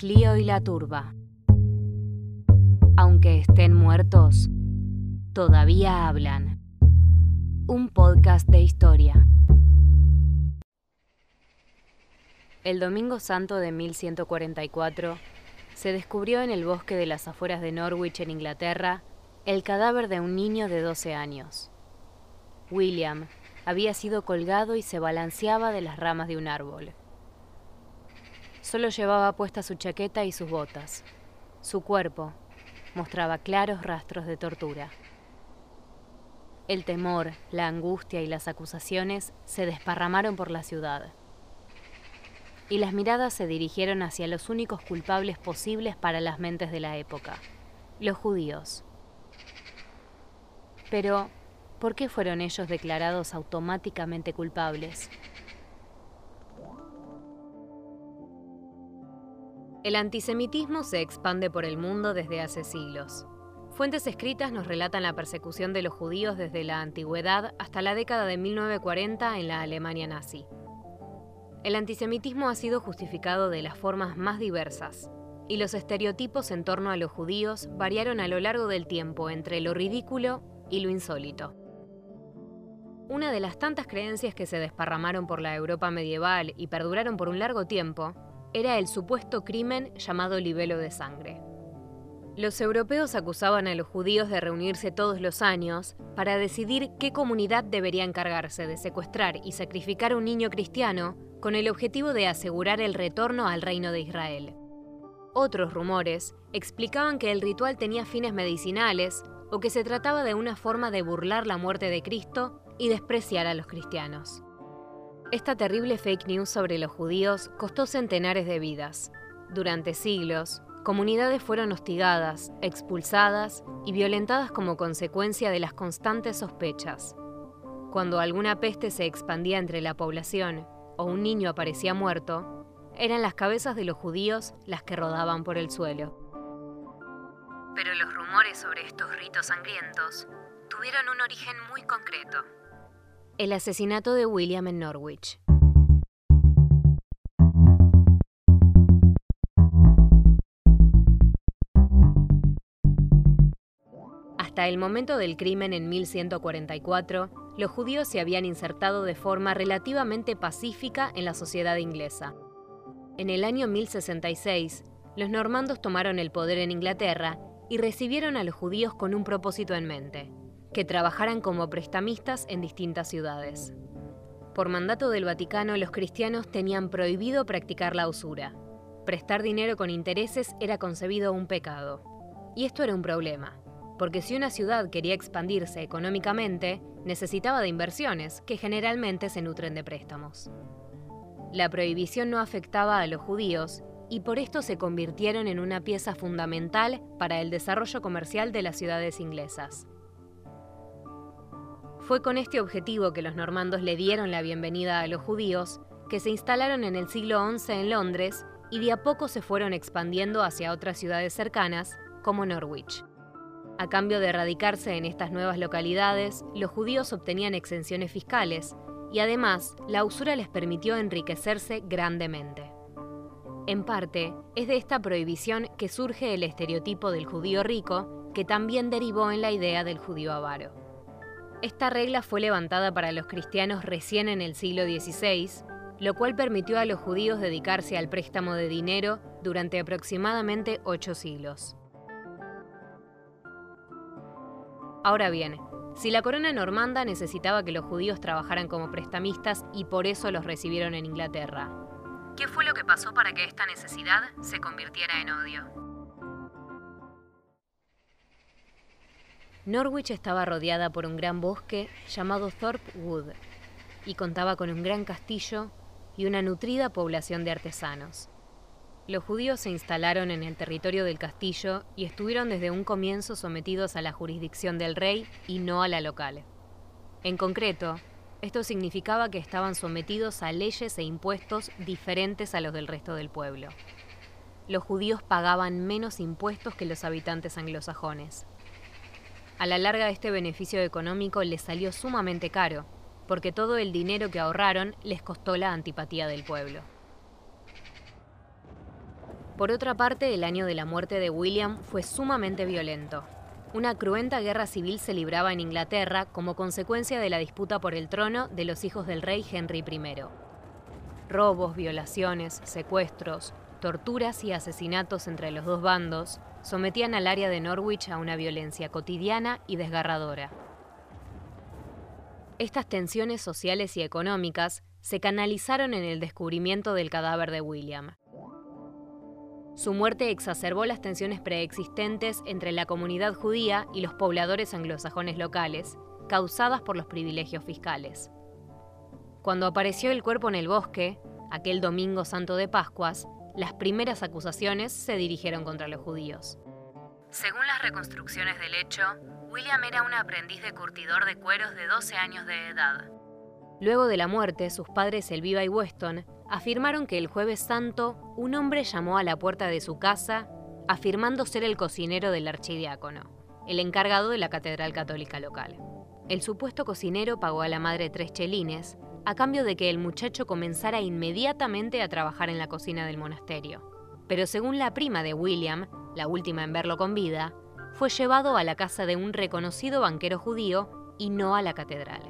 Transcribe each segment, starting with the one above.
Clio y la turba. Aunque estén muertos, todavía hablan. Un podcast de historia. El Domingo Santo de 1144 se descubrió en el bosque de las afueras de Norwich, en Inglaterra, el cadáver de un niño de 12 años. William había sido colgado y se balanceaba de las ramas de un árbol. Solo llevaba puesta su chaqueta y sus botas. Su cuerpo mostraba claros rastros de tortura. El temor, la angustia y las acusaciones se desparramaron por la ciudad. Y las miradas se dirigieron hacia los únicos culpables posibles para las mentes de la época, los judíos. Pero, ¿por qué fueron ellos declarados automáticamente culpables? El antisemitismo se expande por el mundo desde hace siglos. Fuentes escritas nos relatan la persecución de los judíos desde la antigüedad hasta la década de 1940 en la Alemania nazi. El antisemitismo ha sido justificado de las formas más diversas, y los estereotipos en torno a los judíos variaron a lo largo del tiempo entre lo ridículo y lo insólito. Una de las tantas creencias que se desparramaron por la Europa medieval y perduraron por un largo tiempo era el supuesto crimen llamado libelo de sangre. Los europeos acusaban a los judíos de reunirse todos los años para decidir qué comunidad debería encargarse de secuestrar y sacrificar a un niño cristiano con el objetivo de asegurar el retorno al reino de Israel. Otros rumores explicaban que el ritual tenía fines medicinales o que se trataba de una forma de burlar la muerte de Cristo y despreciar a los cristianos. Esta terrible fake news sobre los judíos costó centenares de vidas. Durante siglos, comunidades fueron hostigadas, expulsadas y violentadas como consecuencia de las constantes sospechas. Cuando alguna peste se expandía entre la población o un niño aparecía muerto, eran las cabezas de los judíos las que rodaban por el suelo. Pero los rumores sobre estos ritos sangrientos tuvieron un origen muy concreto el asesinato de William en Norwich. Hasta el momento del crimen en 1144, los judíos se habían insertado de forma relativamente pacífica en la sociedad inglesa. En el año 1066, los normandos tomaron el poder en Inglaterra y recibieron a los judíos con un propósito en mente, que trabajaran como prestamistas en distintas ciudades. Por mandato del Vaticano, los cristianos tenían prohibido practicar la usura. Prestar dinero con intereses era concebido un pecado. Y esto era un problema, porque si una ciudad quería expandirse económicamente, necesitaba de inversiones, que generalmente se nutren de préstamos. La prohibición no afectaba a los judíos y por esto se convirtieron en una pieza fundamental para el desarrollo comercial de las ciudades inglesas. Fue con este objetivo que los normandos le dieron la bienvenida a los judíos, que se instalaron en el siglo XI en Londres y de a poco se fueron expandiendo hacia otras ciudades cercanas, como Norwich. A cambio de radicarse en estas nuevas localidades, los judíos obtenían exenciones fiscales y además la usura les permitió enriquecerse grandemente. En parte, es de esta prohibición que surge el estereotipo del judío rico, que también derivó en la idea del judío avaro. Esta regla fue levantada para los cristianos recién en el siglo XVI, lo cual permitió a los judíos dedicarse al préstamo de dinero durante aproximadamente ocho siglos. Ahora bien, si la corona normanda necesitaba que los judíos trabajaran como prestamistas y por eso los recibieron en Inglaterra, ¿qué fue lo que pasó para que esta necesidad se convirtiera en odio? Norwich estaba rodeada por un gran bosque llamado Thorpe Wood y contaba con un gran castillo y una nutrida población de artesanos. Los judíos se instalaron en el territorio del castillo y estuvieron desde un comienzo sometidos a la jurisdicción del rey y no a la local. En concreto, esto significaba que estaban sometidos a leyes e impuestos diferentes a los del resto del pueblo. Los judíos pagaban menos impuestos que los habitantes anglosajones. A la larga este beneficio económico les salió sumamente caro, porque todo el dinero que ahorraron les costó la antipatía del pueblo. Por otra parte, el año de la muerte de William fue sumamente violento. Una cruenta guerra civil se libraba en Inglaterra como consecuencia de la disputa por el trono de los hijos del rey Henry I. Robos, violaciones, secuestros, torturas y asesinatos entre los dos bandos sometían al área de Norwich a una violencia cotidiana y desgarradora. Estas tensiones sociales y económicas se canalizaron en el descubrimiento del cadáver de William. Su muerte exacerbó las tensiones preexistentes entre la comunidad judía y los pobladores anglosajones locales, causadas por los privilegios fiscales. Cuando apareció el cuerpo en el bosque, aquel domingo santo de Pascuas, las primeras acusaciones se dirigieron contra los judíos. Según las reconstrucciones del hecho, William era un aprendiz de curtidor de cueros de 12 años de edad. Luego de la muerte, sus padres Elviva y Weston afirmaron que el jueves santo un hombre llamó a la puerta de su casa afirmando ser el cocinero del archidiácono, el encargado de la catedral católica local. El supuesto cocinero pagó a la madre tres chelines a cambio de que el muchacho comenzara inmediatamente a trabajar en la cocina del monasterio. Pero según la prima de William, la última en verlo con vida, fue llevado a la casa de un reconocido banquero judío y no a la catedral.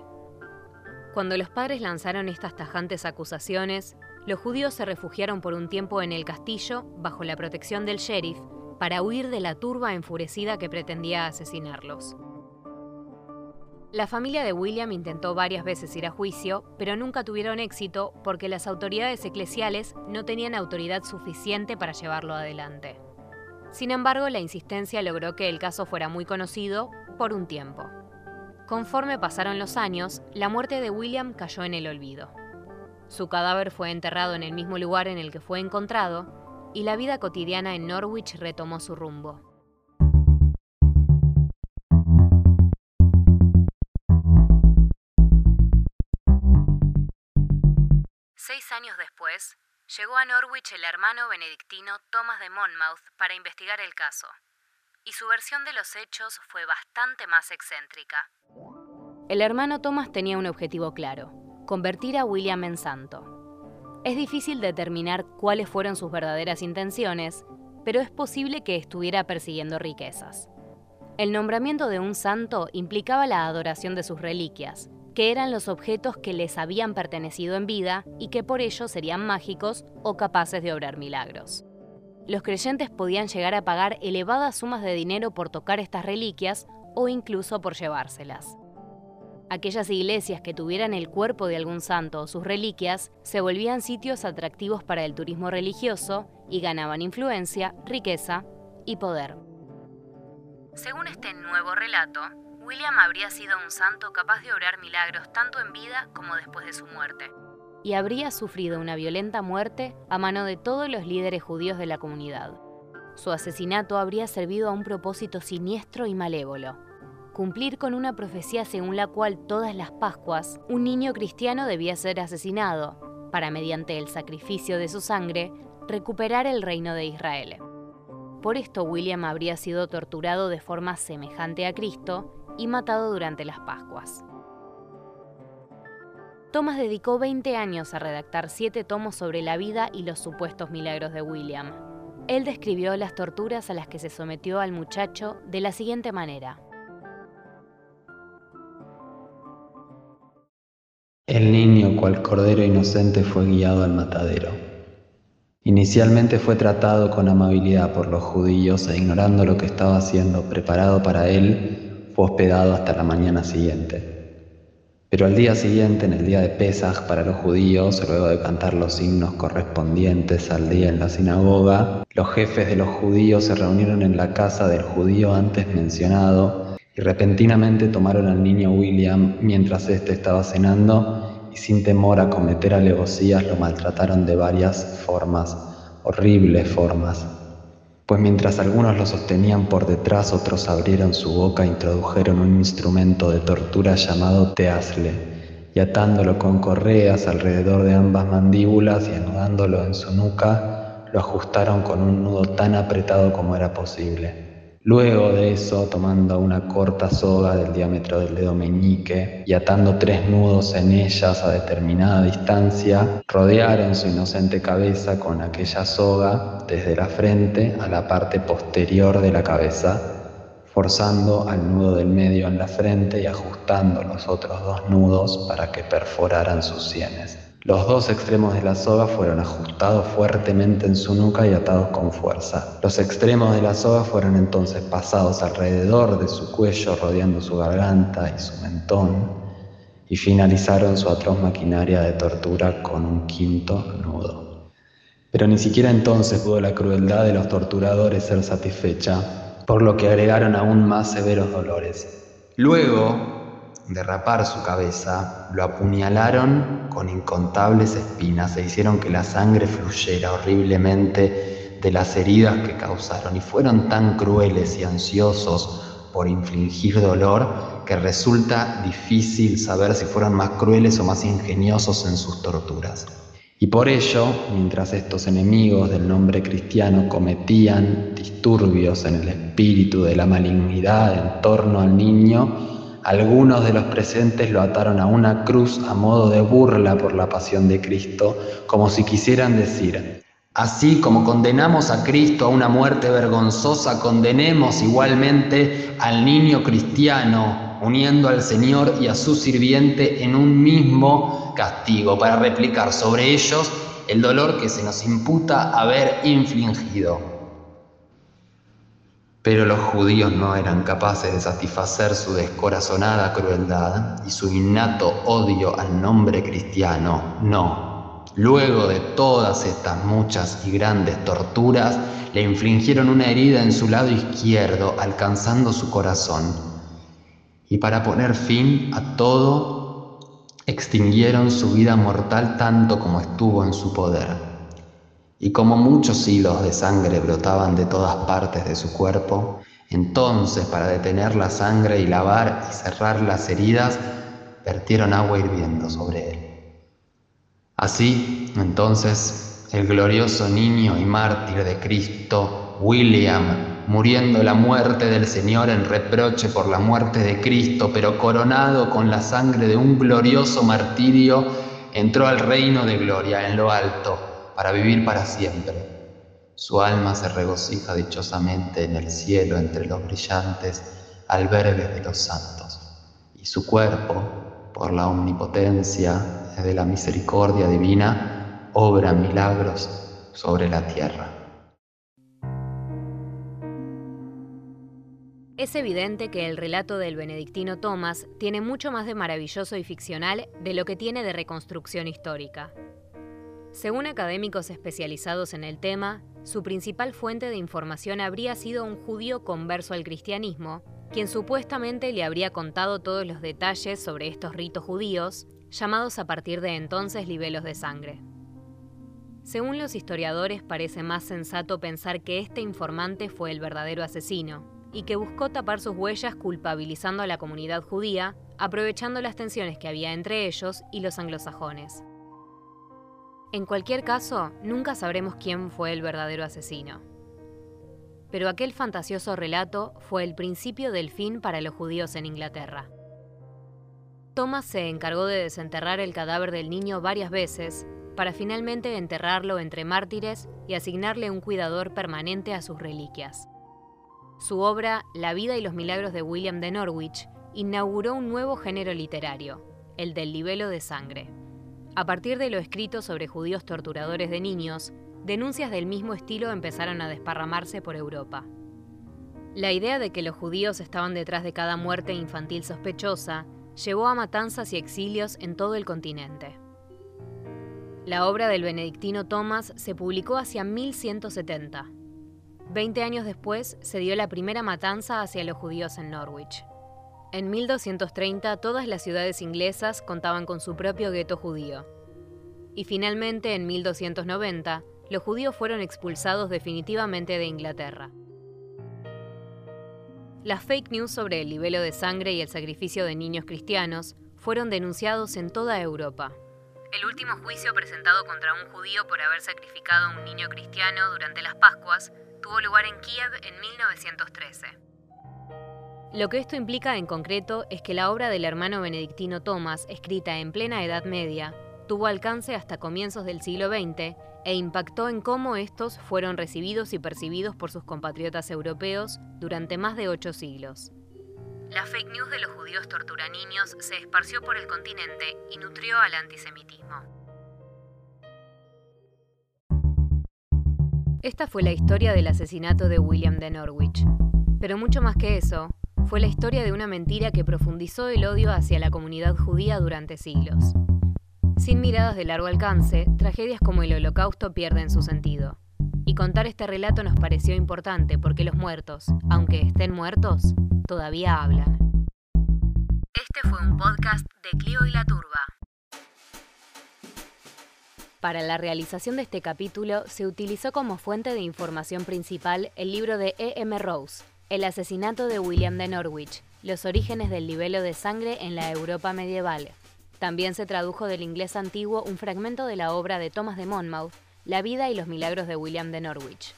Cuando los padres lanzaron estas tajantes acusaciones, los judíos se refugiaron por un tiempo en el castillo bajo la protección del sheriff para huir de la turba enfurecida que pretendía asesinarlos. La familia de William intentó varias veces ir a juicio, pero nunca tuvieron éxito porque las autoridades eclesiales no tenían autoridad suficiente para llevarlo adelante. Sin embargo, la insistencia logró que el caso fuera muy conocido por un tiempo. Conforme pasaron los años, la muerte de William cayó en el olvido. Su cadáver fue enterrado en el mismo lugar en el que fue encontrado y la vida cotidiana en Norwich retomó su rumbo. Años después, llegó a Norwich el hermano benedictino Thomas de Monmouth para investigar el caso, y su versión de los hechos fue bastante más excéntrica. El hermano Thomas tenía un objetivo claro, convertir a William en santo. Es difícil determinar cuáles fueron sus verdaderas intenciones, pero es posible que estuviera persiguiendo riquezas. El nombramiento de un santo implicaba la adoración de sus reliquias, que eran los objetos que les habían pertenecido en vida y que por ello serían mágicos o capaces de obrar milagros. Los creyentes podían llegar a pagar elevadas sumas de dinero por tocar estas reliquias o incluso por llevárselas. Aquellas iglesias que tuvieran el cuerpo de algún santo o sus reliquias se volvían sitios atractivos para el turismo religioso y ganaban influencia, riqueza y poder. Según este nuevo relato, William habría sido un santo capaz de obrar milagros tanto en vida como después de su muerte. Y habría sufrido una violenta muerte a mano de todos los líderes judíos de la comunidad. Su asesinato habría servido a un propósito siniestro y malévolo, cumplir con una profecía según la cual todas las Pascuas un niño cristiano debía ser asesinado, para mediante el sacrificio de su sangre recuperar el reino de Israel. Por esto William habría sido torturado de forma semejante a Cristo y matado durante las Pascuas. Thomas dedicó 20 años a redactar siete tomos sobre la vida y los supuestos milagros de William. Él describió las torturas a las que se sometió al muchacho de la siguiente manera. El niño, cual cordero inocente, fue guiado al matadero. Inicialmente fue tratado con amabilidad por los judíos e ignorando lo que estaba siendo preparado para él, hospedado hasta la mañana siguiente. Pero al día siguiente, en el día de Pesaj para los judíos, luego de cantar los himnos correspondientes al día en la sinagoga, los jefes de los judíos se reunieron en la casa del judío antes mencionado y repentinamente tomaron al niño William mientras éste estaba cenando y sin temor a cometer alevosías lo maltrataron de varias formas, horribles formas. Pues mientras algunos lo sostenían por detrás, otros abrieron su boca e introdujeron un instrumento de tortura llamado teasle, y atándolo con correas alrededor de ambas mandíbulas y anudándolo en su nuca, lo ajustaron con un nudo tan apretado como era posible. Luego de eso, tomando una corta soga del diámetro del dedo meñique y atando tres nudos en ellas a determinada distancia, rodearon su inocente cabeza con aquella soga desde la frente a la parte posterior de la cabeza, forzando al nudo del medio en la frente y ajustando los otros dos nudos para que perforaran sus sienes. Los dos extremos de la soga fueron ajustados fuertemente en su nuca y atados con fuerza. Los extremos de la soga fueron entonces pasados alrededor de su cuello, rodeando su garganta y su mentón, y finalizaron su atroz maquinaria de tortura con un quinto nudo. Pero ni siquiera entonces pudo la crueldad de los torturadores ser satisfecha, por lo que agregaron aún más severos dolores. Luego, derrapar su cabeza, lo apuñalaron con incontables espinas e hicieron que la sangre fluyera horriblemente de las heridas que causaron y fueron tan crueles y ansiosos por infligir dolor que resulta difícil saber si fueron más crueles o más ingeniosos en sus torturas. Y por ello, mientras estos enemigos del nombre cristiano cometían disturbios en el espíritu de la malignidad en torno al niño, algunos de los presentes lo ataron a una cruz a modo de burla por la pasión de Cristo, como si quisieran decir, así como condenamos a Cristo a una muerte vergonzosa, condenemos igualmente al niño cristiano, uniendo al Señor y a su sirviente en un mismo castigo, para replicar sobre ellos el dolor que se nos imputa haber infligido. Pero los judíos no eran capaces de satisfacer su descorazonada crueldad y su innato odio al nombre cristiano. No. Luego de todas estas muchas y grandes torturas, le infligieron una herida en su lado izquierdo, alcanzando su corazón. Y para poner fin a todo, extinguieron su vida mortal tanto como estuvo en su poder. Y como muchos hilos de sangre brotaban de todas partes de su cuerpo, entonces para detener la sangre y lavar y cerrar las heridas, vertieron agua hirviendo sobre él. Así, entonces, el glorioso niño y mártir de Cristo, William, muriendo la muerte del Señor en reproche por la muerte de Cristo, pero coronado con la sangre de un glorioso martirio, entró al reino de gloria en lo alto para vivir para siempre. Su alma se regocija dichosamente en el cielo entre los brillantes albergues de los santos, y su cuerpo, por la omnipotencia de la misericordia divina, obra milagros sobre la tierra. Es evidente que el relato del benedictino Thomas tiene mucho más de maravilloso y ficcional de lo que tiene de reconstrucción histórica. Según académicos especializados en el tema, su principal fuente de información habría sido un judío converso al cristianismo, quien supuestamente le habría contado todos los detalles sobre estos ritos judíos, llamados a partir de entonces libelos de sangre. Según los historiadores, parece más sensato pensar que este informante fue el verdadero asesino, y que buscó tapar sus huellas culpabilizando a la comunidad judía, aprovechando las tensiones que había entre ellos y los anglosajones. En cualquier caso, nunca sabremos quién fue el verdadero asesino. Pero aquel fantasioso relato fue el principio del fin para los judíos en Inglaterra. Thomas se encargó de desenterrar el cadáver del niño varias veces para finalmente enterrarlo entre mártires y asignarle un cuidador permanente a sus reliquias. Su obra La vida y los milagros de William de Norwich inauguró un nuevo género literario, el del libelo de sangre. A partir de lo escrito sobre judíos torturadores de niños, denuncias del mismo estilo empezaron a desparramarse por Europa. La idea de que los judíos estaban detrás de cada muerte infantil sospechosa llevó a matanzas y exilios en todo el continente. La obra del benedictino Thomas se publicó hacia 1170. Veinte años después se dio la primera matanza hacia los judíos en Norwich. En 1230 todas las ciudades inglesas contaban con su propio gueto judío. Y finalmente, en 1290, los judíos fueron expulsados definitivamente de Inglaterra. Las fake news sobre el libelo de sangre y el sacrificio de niños cristianos fueron denunciados en toda Europa. El último juicio presentado contra un judío por haber sacrificado a un niño cristiano durante las Pascuas tuvo lugar en Kiev en 1913. Lo que esto implica en concreto es que la obra del hermano benedictino Thomas, escrita en plena Edad Media, tuvo alcance hasta comienzos del siglo XX e impactó en cómo estos fueron recibidos y percibidos por sus compatriotas europeos durante más de ocho siglos. La fake news de los judíos tortura niños se esparció por el continente y nutrió al antisemitismo. Esta fue la historia del asesinato de William de Norwich. Pero mucho más que eso, fue la historia de una mentira que profundizó el odio hacia la comunidad judía durante siglos. Sin miradas de largo alcance, tragedias como el Holocausto pierden su sentido. Y contar este relato nos pareció importante porque los muertos, aunque estén muertos, todavía hablan. Este fue un podcast de Clio y la Turba. Para la realización de este capítulo se utilizó como fuente de información principal el libro de E. M. Rose, El asesinato de William de Norwich, los orígenes del libelo de sangre en la Europa medieval, también se tradujo del inglés antiguo un fragmento de la obra de Thomas de Monmouth, La vida y los milagros de William de Norwich.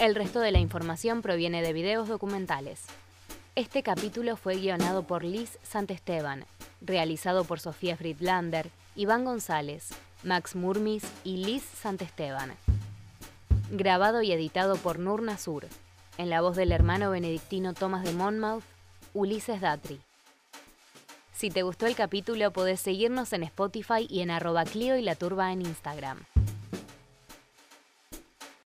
El resto de la información proviene de videos documentales. Este capítulo fue guionado por Liz Santesteban, realizado por Sofía Friedlander, Iván González, Max Murmis y Liz Santesteban. Grabado y editado por Nur Nasur, en la voz del hermano benedictino Thomas de Monmouth, Ulises Datri. Si te gustó el capítulo, podés seguirnos en Spotify y en arroba Clio y la Turba en Instagram.